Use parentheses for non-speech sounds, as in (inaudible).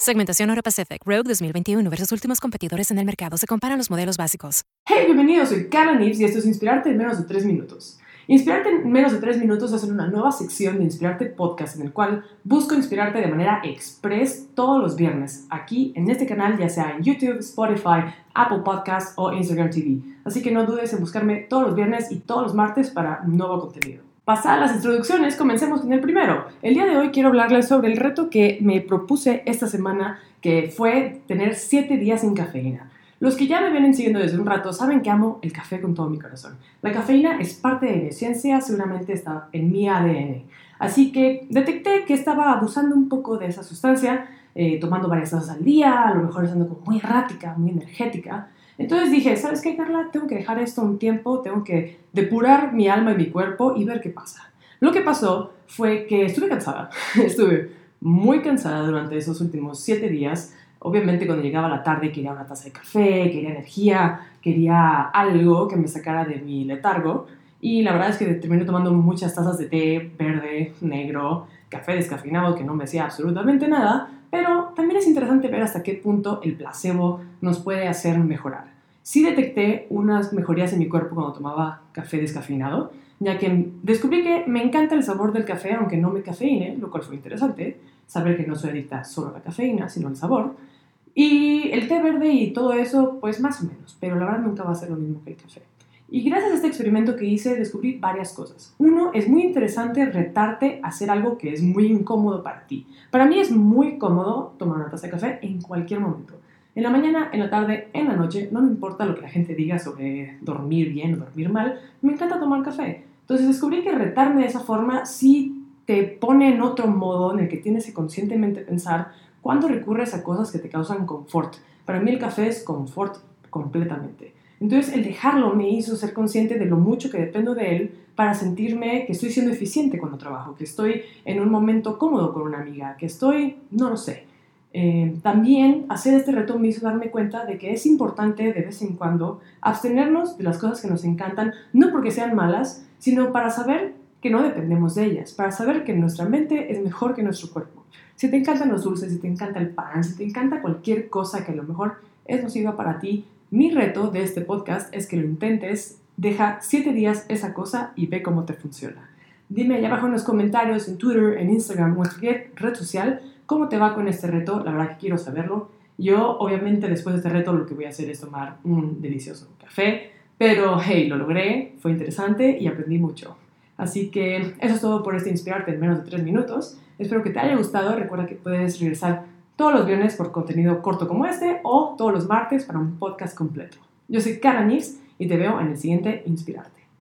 Segmentación Euro Pacific Rogue 2021 versus últimos competidores en el mercado. Se comparan los modelos básicos. Hey, bienvenidos, soy Carla Nips y esto es Inspirarte en menos de 3 minutos. Inspirarte en menos de 3 minutos es una nueva sección de Inspirarte Podcast en el cual busco inspirarte de manera express todos los viernes, aquí en este canal, ya sea en YouTube, Spotify, Apple Podcasts o Instagram TV. Así que no dudes en buscarme todos los viernes y todos los martes para nuevo contenido. Pasadas las introducciones, comencemos con el primero. El día de hoy quiero hablarles sobre el reto que me propuse esta semana, que fue tener 7 días sin cafeína. Los que ya me vienen siguiendo desde un rato saben que amo el café con todo mi corazón. La cafeína es parte de mi esencia, seguramente está en mi ADN. Así que detecté que estaba abusando un poco de esa sustancia, eh, tomando varias tazas al día, a lo mejor estando como muy errática, muy energética. Entonces dije, ¿sabes qué, Carla? Tengo que dejar esto un tiempo, tengo que depurar mi alma y mi cuerpo y ver qué pasa. Lo que pasó fue que estuve cansada, (laughs) estuve muy cansada durante esos últimos siete días. Obviamente cuando llegaba la tarde quería una taza de café, quería energía, quería algo que me sacara de mi letargo. Y la verdad es que terminé tomando muchas tazas de té verde, negro, café descafeinado que no me hacía absolutamente nada, pero también es interesante ver hasta qué punto el placebo nos puede hacer mejorar. Sí detecté unas mejorías en mi cuerpo cuando tomaba café descafeinado, ya que descubrí que me encanta el sabor del café aunque no me cafeine, lo cual fue interesante, saber que no soy adicta solo a la cafeína, sino al sabor. Y el té verde y todo eso, pues más o menos, pero la verdad nunca va a ser lo mismo que el café. Y gracias a este experimento que hice descubrí varias cosas. Uno, es muy interesante retarte a hacer algo que es muy incómodo para ti. Para mí es muy cómodo tomar una taza de café en cualquier momento. En la mañana, en la tarde, en la noche, no me importa lo que la gente diga sobre dormir bien o dormir mal, me encanta tomar café. Entonces descubrí que retarme de esa forma sí te pone en otro modo en el que tienes que conscientemente pensar cuándo recurres a cosas que te causan confort. Para mí el café es confort completamente. Entonces el dejarlo me hizo ser consciente de lo mucho que dependo de él para sentirme que estoy siendo eficiente cuando trabajo, que estoy en un momento cómodo con una amiga, que estoy, no lo sé. Eh, también hacer este reto me hizo darme cuenta de que es importante de vez en cuando abstenernos de las cosas que nos encantan, no porque sean malas, sino para saber que no dependemos de ellas, para saber que nuestra mente es mejor que nuestro cuerpo. Si te encantan los dulces, si te encanta el pan, si te encanta cualquier cosa que a lo mejor es nociva para ti, mi reto de este podcast es que lo intentes, deja 7 días esa cosa y ve cómo te funciona. Dime allá abajo en los comentarios, en Twitter, en Instagram o en cualquier red social, cómo te va con este reto. La verdad que quiero saberlo. Yo, obviamente, después de este reto, lo que voy a hacer es tomar un delicioso café. Pero, hey, lo logré, fue interesante y aprendí mucho. Así que eso es todo por este Inspirarte en menos de 3 minutos. Espero que te haya gustado. Recuerda que puedes regresar todos los viernes por contenido corto como este o todos los martes para un podcast completo. Yo soy Cara Nix y te veo en el siguiente Inspirarte.